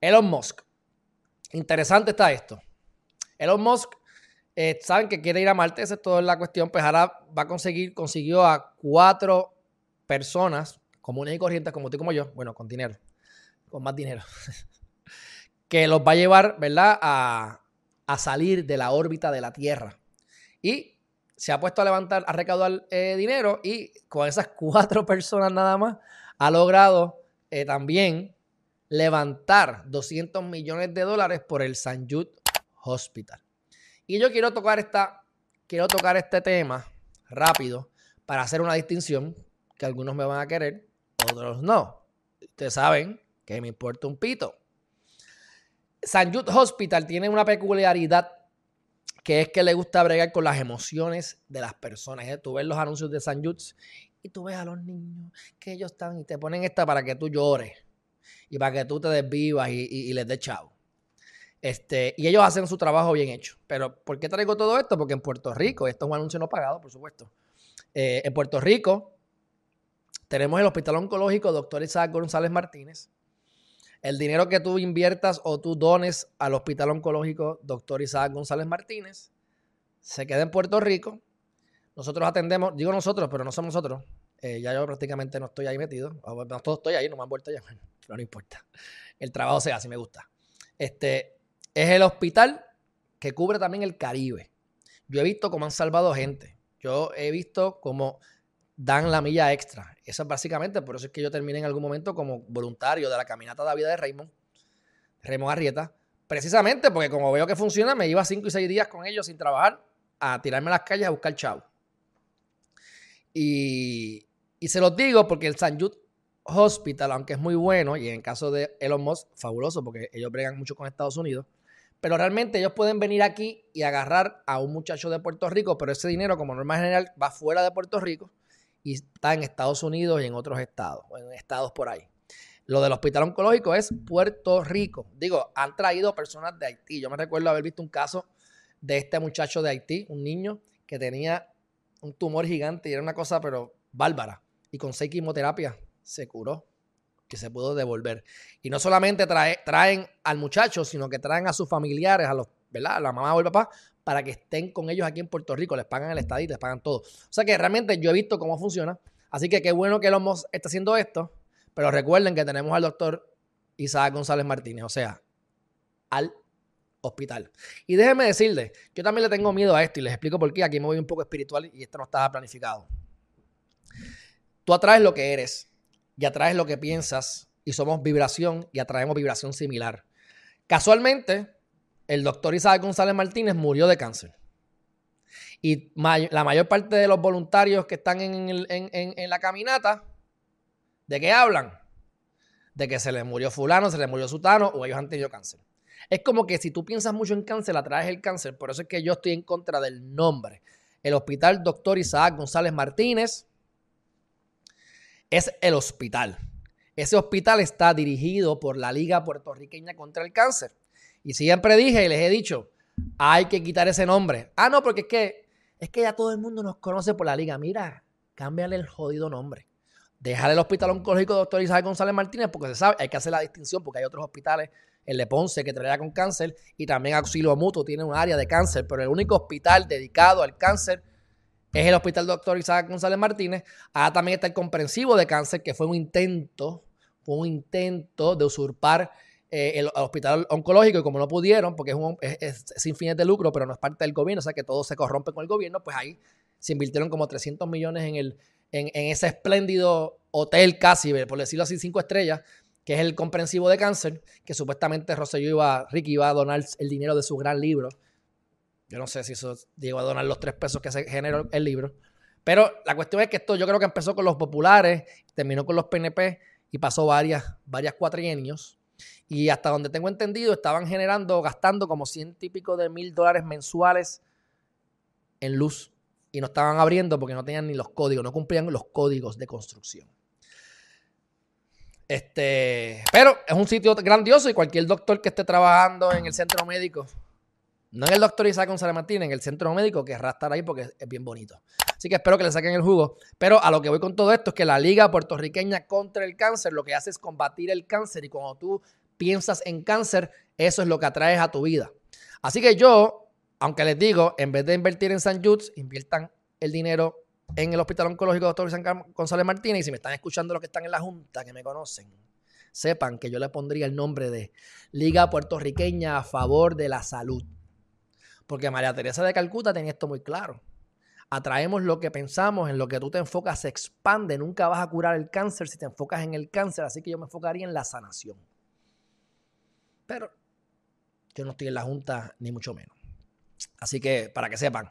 Elon Musk. Interesante está esto. Elon Musk, eh, saben que quiere ir a Marte, esa es toda la cuestión, pues ahora va a conseguir, consiguió a cuatro personas comunes y corrientes como tú y como yo, bueno, con dinero, con más dinero, que los va a llevar, ¿verdad?, a, salir de la órbita de la Tierra. Y se ha puesto a levantar, a recaudar eh, dinero y con esas cuatro personas nada más ha logrado eh, también levantar 200 millones de dólares por el San Jude Hospital. Y yo quiero tocar, esta, quiero tocar este tema rápido para hacer una distinción que algunos me van a querer, otros no. Ustedes saben que me importa un pito. San Jude Hospital tiene una peculiaridad que es que le gusta bregar con las emociones de las personas. ¿eh? Tú ves los anuncios de San Jude y tú ves a los niños que ellos están y te ponen esta para que tú llores y para que tú te desvivas y, les des chavo. Este, y ellos hacen su trabajo bien hecho. Pero ¿por qué traigo todo esto? Porque en Puerto Rico, esto es un anuncio no pagado, por supuesto. Eh, en Puerto Rico tenemos el Hospital Oncológico Doctor Isaac González Martínez. El dinero que tú inviertas o tú dones al Hospital Oncológico Doctor Isaac González Martínez se queda en Puerto Rico. Nosotros atendemos, digo nosotros, pero no somos nosotros. Eh, ya yo prácticamente no estoy ahí metido. No estoy ahí, no me han vuelto ya. Pero no importa. El trabajo se hace, me gusta. Este es el hospital que cubre también el Caribe. Yo he visto cómo han salvado gente. Yo he visto cómo dan la milla extra. Eso es básicamente, por eso es que yo terminé en algún momento como voluntario de la caminata de vida de Raymond, Raymond Arrieta, precisamente porque como veo que funciona, me iba cinco y seis días con ellos sin trabajar a tirarme a las calles a buscar chavo. Y, se los digo porque el San Jude Hospital, aunque es muy bueno, y en caso de Elon Musk, fabuloso, porque ellos bregan mucho con Estados Unidos, pero realmente ellos pueden venir aquí y agarrar a un muchacho de Puerto Rico, pero ese dinero, como norma general, va fuera de Puerto Rico y está en Estados Unidos y en otros estados, o en estados por ahí. Lo del hospital oncológico es Puerto Rico. Digo, han traído personas de Haití. Yo me recuerdo haber visto un caso de este muchacho de Haití, un niño que tenía un tumor gigante y era una cosa, pero bárbara. Y con seis quimioterapias se curó, que se pudo devolver. Y no solamente traen al muchacho, sino que traen a sus familiares, a los, ¿verdad? A la mamá o el papá, para que estén con ellos aquí en Puerto Rico. Les pagan el estadito, les pagan todo. O sea que realmente yo he visto cómo funciona. Así que qué bueno que el Homos está haciendo esto. Pero recuerden que tenemos al doctor Isaac González Martínez, o sea, al hospital. Y déjenme decirles, yo también le tengo miedo a esto y les explico por qué. Aquí me voy un poco espiritual y esto no estaba planificado. Tú atraes lo que eres y atraes lo que piensas y somos vibración y atraemos vibración similar. Casualmente, el doctor Isaac González Martínez murió de cáncer. Y la mayor parte de los voluntarios que están en, la caminata, ¿de qué hablan? De que se les murió fulano, se les murió sutano o ellos han tenido cáncer. Es como que si tú piensas mucho en cáncer, atraes el cáncer. Por eso es que yo estoy en contra del nombre. El Hospital Doctor Isaac González Martínez es el hospital. Ese hospital está dirigido por la Liga Puertorriqueña contra el Cáncer. Y siempre dije y les he dicho, hay que quitar ese nombre. Ah, no, porque es que, es que ya todo el mundo nos conoce por la liga. Mira, cámbiale el jodido nombre. Déjale el hospital oncológico doctor Isabel González Martínez porque se sabe, hay que hacer la distinción porque hay otros hospitales, el de Ponce que trabaja con cáncer y también Auxilio Mutuo tiene un área de cáncer, pero el único hospital dedicado al cáncer es el Hospital Doctor Isaac González Martínez. Ahora también está el comprensivo de cáncer, que fue un intento, fue un intento de usurpar eh, el, hospital oncológico y como no pudieron, porque es, sin fines de lucro, pero no es parte del gobierno, o sea que todo se corrompe con el gobierno, pues ahí se invirtieron como 300 millones en, el, en, ese espléndido hotel casi, por decirlo así, cinco estrellas, que es el comprensivo de cáncer, que supuestamente Rosselló iba, Ricky iba a donar el dinero de su gran libro. Yo no sé si eso llegó a donar los tres pesos que se generó el libro. Pero la cuestión es que esto yo creo que empezó con los populares, terminó con los PNP y pasó varias, varias cuatrienios. Y hasta donde tengo entendido, estaban generando, gastando como 100 típicos de mil dólares mensuales en luz. Y no estaban abriendo porque no tenían ni los códigos, no cumplían los códigos de construcción. Este, pero es un sitio grandioso y cualquier doctor que esté trabajando en el centro médico, no en el doctor Isaac González Martínez, en el centro médico, querrá estar ahí porque es bien bonito. Así que espero que le saquen el jugo. Pero a lo que voy con todo esto es que la Liga Puertorriqueña contra el Cáncer lo que hace es combatir el cáncer y cuando tú piensas en cáncer, eso es lo que atraes a tu vida. Así que yo, aunque les digo, en vez de invertir en San Judes, inviertan el dinero en el Hospital Oncológico Dr. González Martínez. Y si me están escuchando los que están en la Junta, que me conocen, sepan que yo le pondría el nombre de Liga Puertorriqueña a favor de la salud. Porque María Teresa de Calcuta tenía esto muy claro. Atraemos lo que pensamos, en lo que tú te enfocas se expande. Nunca vas a curar el cáncer si te enfocas en el cáncer. Así que yo me enfocaría en la sanación. Pero yo no estoy en la Junta, ni mucho menos. Así que para que sepan,